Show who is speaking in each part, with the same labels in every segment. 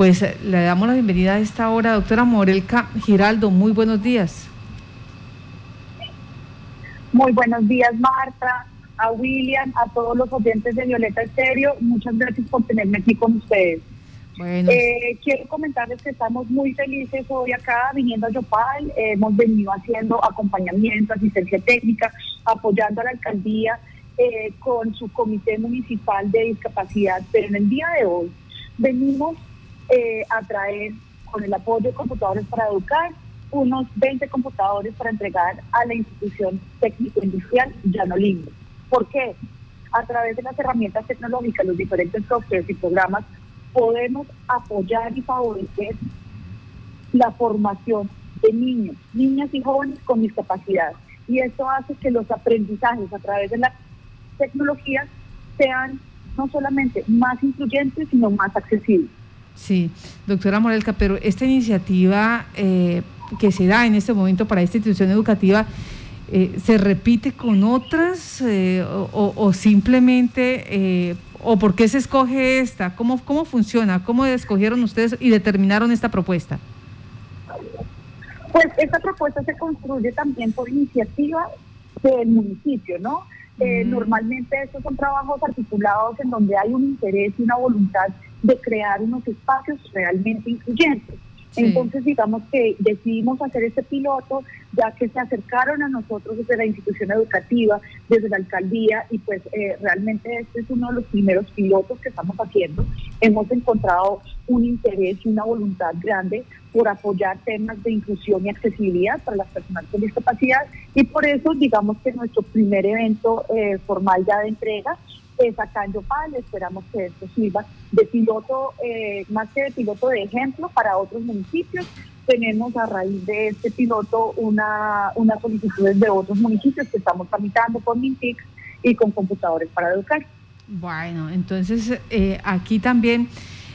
Speaker 1: Pues le damos la bienvenida a esta hora, doctora Morelka Giraldo. Muy buenos días.
Speaker 2: Muy buenos días, Marta, a William, a todos los oyentes de Violeta Estéreo. Muchas gracias por tenerme aquí con ustedes. Eh, quiero comentarles que estamos muy felices hoy acá viniendo a Yopal. hemos venido haciendo acompañamiento, asistencia técnica, apoyando a la alcaldía eh, con su comité municipal de discapacidad. Pero en el día de hoy venimos eh, a traer, con el apoyo de Computadores para Educar, unos 20 computadores para entregar a la institución técnico-industrial Llano Lindo. ¿Por qué? A través de las herramientas tecnológicas, los diferentes softwares y programas, podemos apoyar y favorecer la formación de niños, niñas y jóvenes con discapacidad. Y esto hace que los aprendizajes a través de la tecnología sean no solamente más incluyentes, sino más accesibles.
Speaker 1: Sí, doctora Morelka, pero esta iniciativa eh, que se da en este momento para esta institución educativa, eh, ¿se repite con otras eh, o, simplemente, o por qué se escoge esta? ¿Cómo, ¿Cómo funciona? ¿Cómo escogieron ustedes y determinaron esta propuesta?
Speaker 2: Pues esta propuesta se construye también por iniciativa del municipio, ¿no? Normalmente estos son trabajos articulados en donde hay un interés y una voluntad de crear unos espacios realmente incluyentes. Entonces, digamos que decidimos hacer este piloto, ya que se acercaron a nosotros desde la institución educativa, desde la alcaldía, y pues eh, realmente este es uno de los primeros pilotos que estamos haciendo. Hemos encontrado un interés y una voluntad grande por apoyar temas de inclusión y accesibilidad para las personas con discapacidad, y por eso, digamos que nuestro primer evento eh, formal ya de entrega es acá en Yopal. Esperamos que esto sirva de piloto, eh, más que de piloto de ejemplo para otros municipios. Tenemos a raíz de este piloto una, una solicitudes de otros municipios que estamos tramitando con MINTIC y con computadores para educar.
Speaker 1: Bueno, entonces eh, aquí también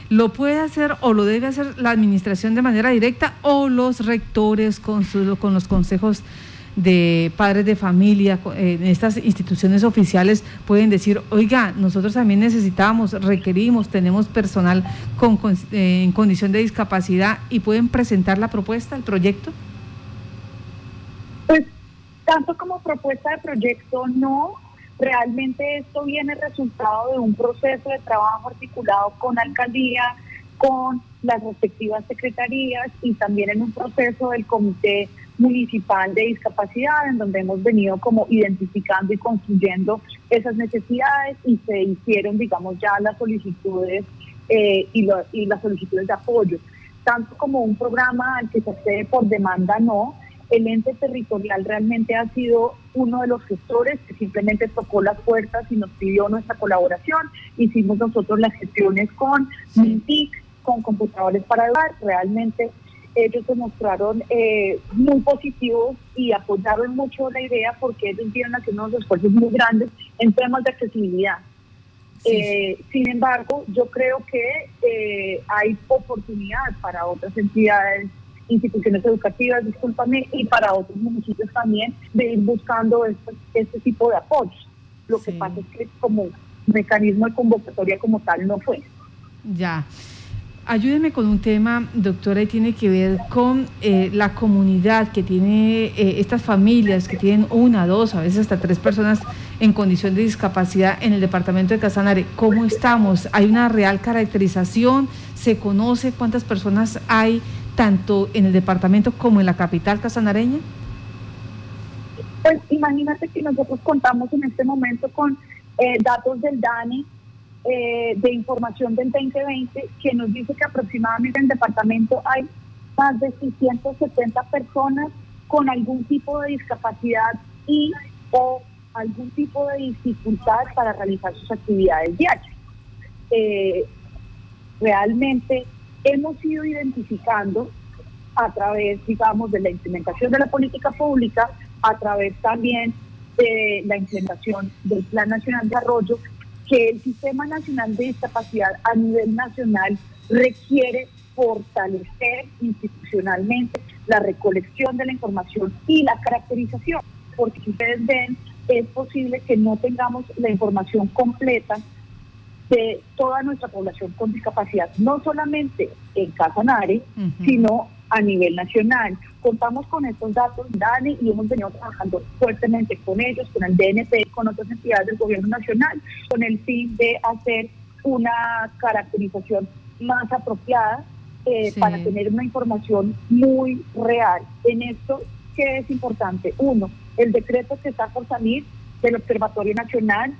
Speaker 1: lo puede hacer o lo debe hacer la administración de manera directa o los rectores con, su, con los consejos de padres de familia en estas instituciones oficiales pueden decir, oiga, nosotros también necesitamos, requerimos, tenemos personal con, eh, en condición de discapacidad y pueden presentar la propuesta, el proyecto?
Speaker 2: Pues tanto como propuesta de proyecto, no. Realmente esto viene resultado de un proceso de trabajo articulado con alcaldía, con las respectivas secretarías y también en un proceso del comité municipal de discapacidad, en donde hemos venido como identificando y construyendo esas necesidades y se hicieron, digamos, ya las solicitudes eh, y, y las solicitudes de apoyo. Tanto como un programa al que se accede por demanda, no. El ente territorial realmente ha sido uno de los gestores que simplemente tocó las puertas y nos pidió nuestra colaboración. Hicimos nosotros las gestiones con MINTIC, con computadores para educar. Realmente ellos se mostraron eh, muy positivos y apoyaron mucho la idea porque ellos vieron haciendo unos esfuerzos muy grandes en temas de accesibilidad. Eh, sin embargo, yo creo que eh, hay oportunidad para otras entidades, instituciones educativas, discúlpame, y para otros municipios también de ir buscando este, este tipo de apoyos. Lo que pasa es que como mecanismo de convocatoria como tal no fue.
Speaker 1: Ya. Ayúdeme con un tema, doctora, y tiene que ver con eh, la comunidad que tiene eh, estas familias que tienen una, dos, a veces hasta tres personas en condición de discapacidad en el departamento de Casanare. ¿Cómo estamos? ¿Hay una real caracterización? ¿Se conoce cuántas personas hay tanto en el departamento como en la capital casanareña?
Speaker 2: Pues imagínate que nosotros contamos en este momento con eh, datos del DANI eh, de información del 2020 que nos dice que aproximadamente en el departamento hay más de 670 personas con algún tipo de discapacidad y o algún tipo de dificultad para realizar sus actividades diarias. Eh, realmente hemos ido identificando a través, digamos, de la implementación de la política pública, a través también de la implementación del Plan Nacional de Desarrollo, que el Sistema Nacional de Discapacidad a nivel nacional requiere fortalecer institucionalmente la recolección de la información y la caracterización, porque si ustedes ven, es posible que no tengamos la información completa de toda nuestra población con discapacidad, no solamente en Casanare, sino a nivel nacional. Contamos con estos datos, Dani, y hemos venido trabajando fuertemente con ellos, con el DNP, con otras entidades del gobierno nacional, con el fin de hacer una caracterización más apropiada eh, para tener una información muy real. En esto, ¿qué es importante? Uno, el decreto que está por salir del Observatorio Nacional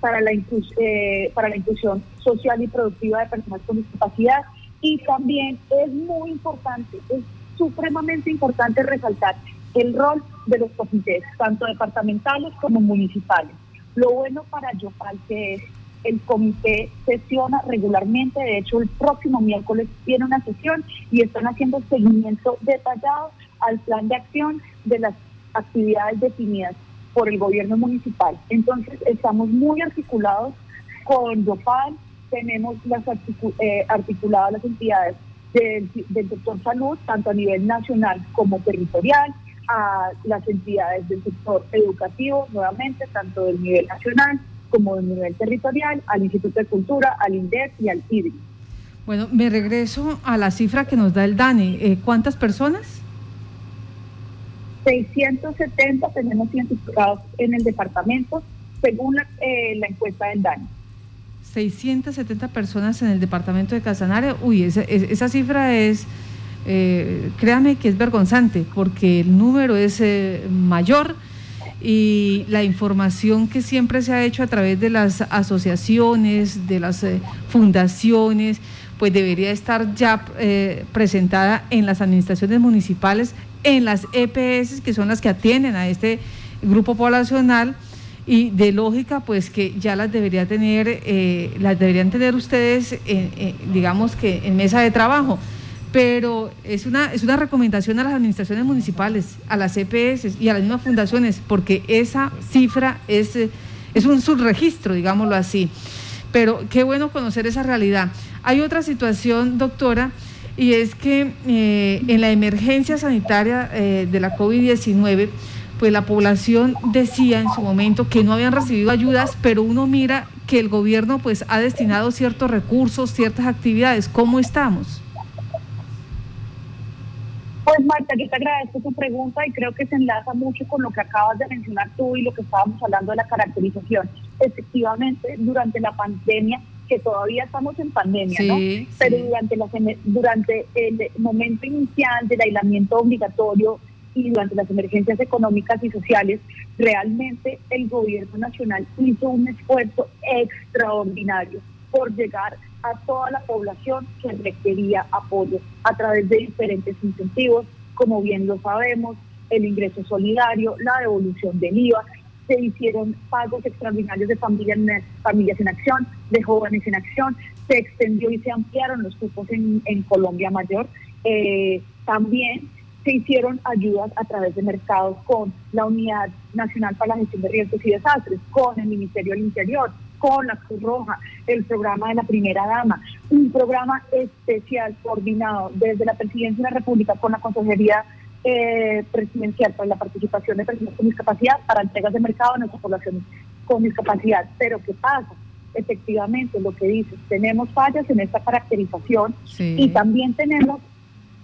Speaker 2: para la, eh, para la inclusión social y productiva de personas con discapacidad. Y también es muy importante, es supremamente importante resaltar el rol de los comités, tanto departamentales como municipales. Lo bueno para Yopal que es el comité sesiona regularmente, de hecho el próximo miércoles tiene una sesión y están haciendo seguimiento detallado al plan de acción de las actividades definidas por el gobierno municipal. Entonces, estamos muy articulados con DOPAL, tenemos las eh, articuladas las entidades del, sector salud, tanto a nivel nacional como territorial, a las entidades del sector educativo, nuevamente, tanto del nivel nacional como del nivel territorial, al Instituto de Cultura, al INDEC y al IDRI.
Speaker 1: Bueno, me regreso a la cifra que nos da el DANI. Eh, ¿Cuántas personas?
Speaker 2: 670 tenemos identificados en el departamento, según la, eh, encuesta del DANI.
Speaker 1: 670 personas en el departamento de Casanare. Uy, esa, esa cifra es, eh, créame que es vergonzante, porque el número es eh, mayor y la información que siempre se ha hecho a través de las asociaciones, de las fundaciones, pues debería estar ya presentada en las administraciones municipales en las EPS, que son las que atienden a este grupo poblacional, y de lógica, pues que ya las debería tener, eh, las deberían tener ustedes, digamos que en mesa de trabajo. Pero es una, es una recomendación a las administraciones municipales, a las EPS y a las mismas fundaciones, porque esa cifra es, es un subregistro, digámoslo así. Pero qué bueno conocer esa realidad. Hay otra situación, doctora, y es que eh, en la emergencia sanitaria eh, de la COVID-19, pues la población decía en su momento que no habían recibido ayudas, pero uno mira que el gobierno pues ha destinado ciertos recursos, ciertas actividades. ¿Cómo estamos?
Speaker 2: Pues Marta, yo te agradezco tu pregunta y creo que se enlaza mucho con lo que acabas de mencionar tú y lo que estábamos hablando de la caracterización. Efectivamente, durante la pandemia que todavía estamos en pandemia, ¿no? Pero durante, la, durante el momento inicial del aislamiento obligatorio y durante las emergencias económicas y sociales, realmente el gobierno nacional hizo un esfuerzo extraordinario por llegar a toda la población que requería apoyo a través de diferentes incentivos, como bien lo sabemos, el ingreso solidario, la devolución del IVA, se hicieron pagos extraordinarios de familias, en acción, de jóvenes en acción, se extendió y se ampliaron los cupos en, Colombia Mayor. Eh, también se hicieron ayudas a través de mercados con la Unidad Nacional para la Gestión de Riesgos y Desastres, con el Ministerio del Interior, con la Cruz Roja, el programa de la Primera Dama, un programa especial coordinado desde la Presidencia de la República con la Consejería eh, presidencial para la participación de personas con discapacidad para entregas de mercado a nuestra población con discapacidad. Pero ¿qué pasa? Efectivamente, lo que dices, tenemos fallas en esta caracterización y también tenemos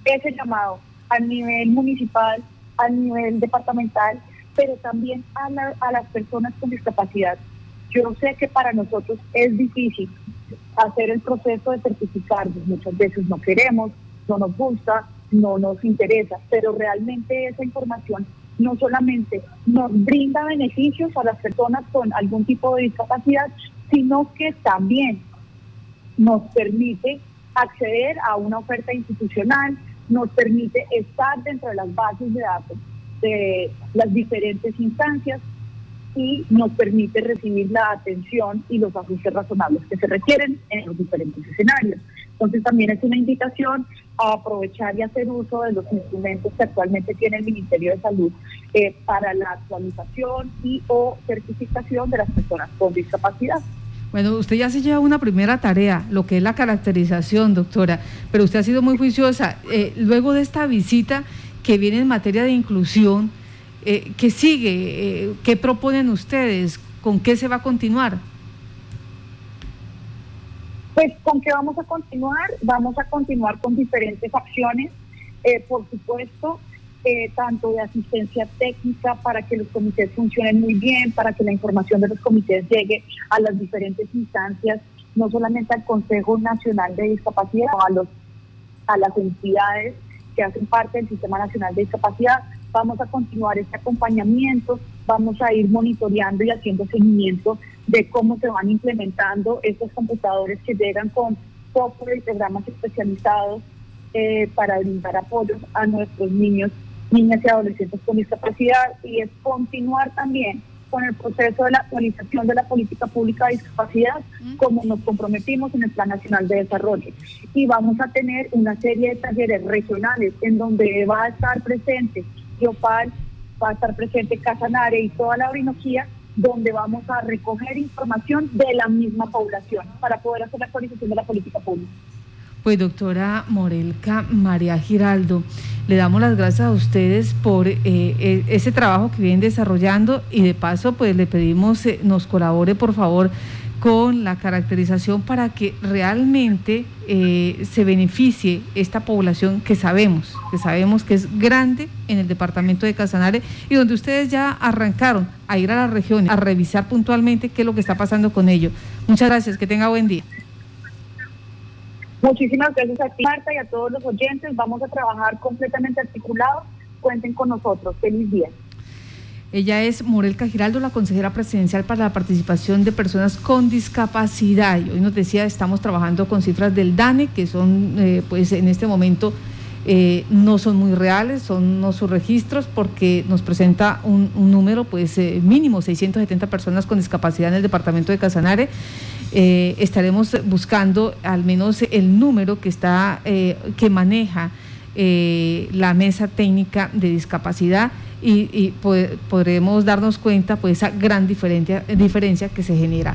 Speaker 2: ese llamado a nivel municipal, a nivel departamental, pero también a, a las personas con discapacidad. Yo sé que para nosotros es difícil hacer el proceso de certificarnos, muchas veces no queremos, no nos gusta, no nos interesa, pero realmente esa información no solamente nos brinda beneficios a las personas con algún tipo de discapacidad, sino que también nos permite acceder a una oferta institucional, nos permite estar dentro de las bases de datos de las diferentes instancias y nos permite recibir la atención y los ajustes razonables que se requieren en los diferentes escenarios. Entonces también es una invitación a aprovechar y hacer uso de los instrumentos que actualmente tiene el Ministerio de Salud eh, para la actualización y o certificación de las personas con discapacidad.
Speaker 1: Bueno, usted ya se lleva una primera tarea, lo que es la caracterización, doctora, pero usted ha sido muy juiciosa. Eh, luego de esta visita que viene en materia de inclusión, eh, ¿qué sigue? ¿Qué proponen ustedes? ¿Con qué se va a continuar?
Speaker 2: Pues con qué vamos a continuar? Vamos a continuar con diferentes acciones, eh, por supuesto, eh, tanto de asistencia técnica para que los comités funcionen muy bien, para que la información de los comités llegue a las diferentes instancias, no solamente al Consejo Nacional de Discapacidad, sino a, los, a las entidades que hacen parte del Sistema Nacional de Discapacidad. Vamos a continuar este acompañamiento, vamos a ir monitoreando y haciendo seguimiento de cómo se van implementando estos computadores que llegan con software y programas especializados eh, para brindar apoyos a nuestros niños, niñas y adolescentes con discapacidad y es continuar también con el proceso de la actualización de la política pública de discapacidad, como nos comprometimos en el Plan Nacional de Desarrollo. Y vamos a tener una serie de talleres regionales en donde va a estar presente Yopal, va a estar presente Casanare y toda la Orinoquía, donde vamos a recoger información de la misma población para poder hacer la actualización de la política pública.
Speaker 1: Pues doctora Morelca María Giraldo, le damos las gracias a ustedes por eh, e, ese trabajo que vienen desarrollando y de paso pues le pedimos eh, nos colabore por favor con la caracterización para que realmente eh, se beneficie esta población que sabemos, que sabemos que es grande en el departamento de Casanare y donde ustedes ya arrancaron a ir a las regiones, a revisar puntualmente qué es lo que está pasando con ello. Muchas gracias, que tenga buen día.
Speaker 2: Muchísimas gracias a ti, Marta, y a todos los oyentes. Vamos a trabajar completamente articulados. Cuenten con nosotros. Feliz día.
Speaker 1: Ella es Morelca Giraldo, la consejera presidencial para la participación de personas con discapacidad. Y hoy nos decía, estamos trabajando con cifras del DANE, que son, eh, pues en este momento, eh, no son muy reales, son no sus registros, porque nos presenta un, número, pues eh, mínimo, 670 personas con discapacidad en el departamento de Casanare. Eh, estaremos buscando al menos el número que está eh, que maneja eh, la mesa técnica de discapacidad y, podremos darnos cuenta pues esa gran diferencia, diferencia que se genera.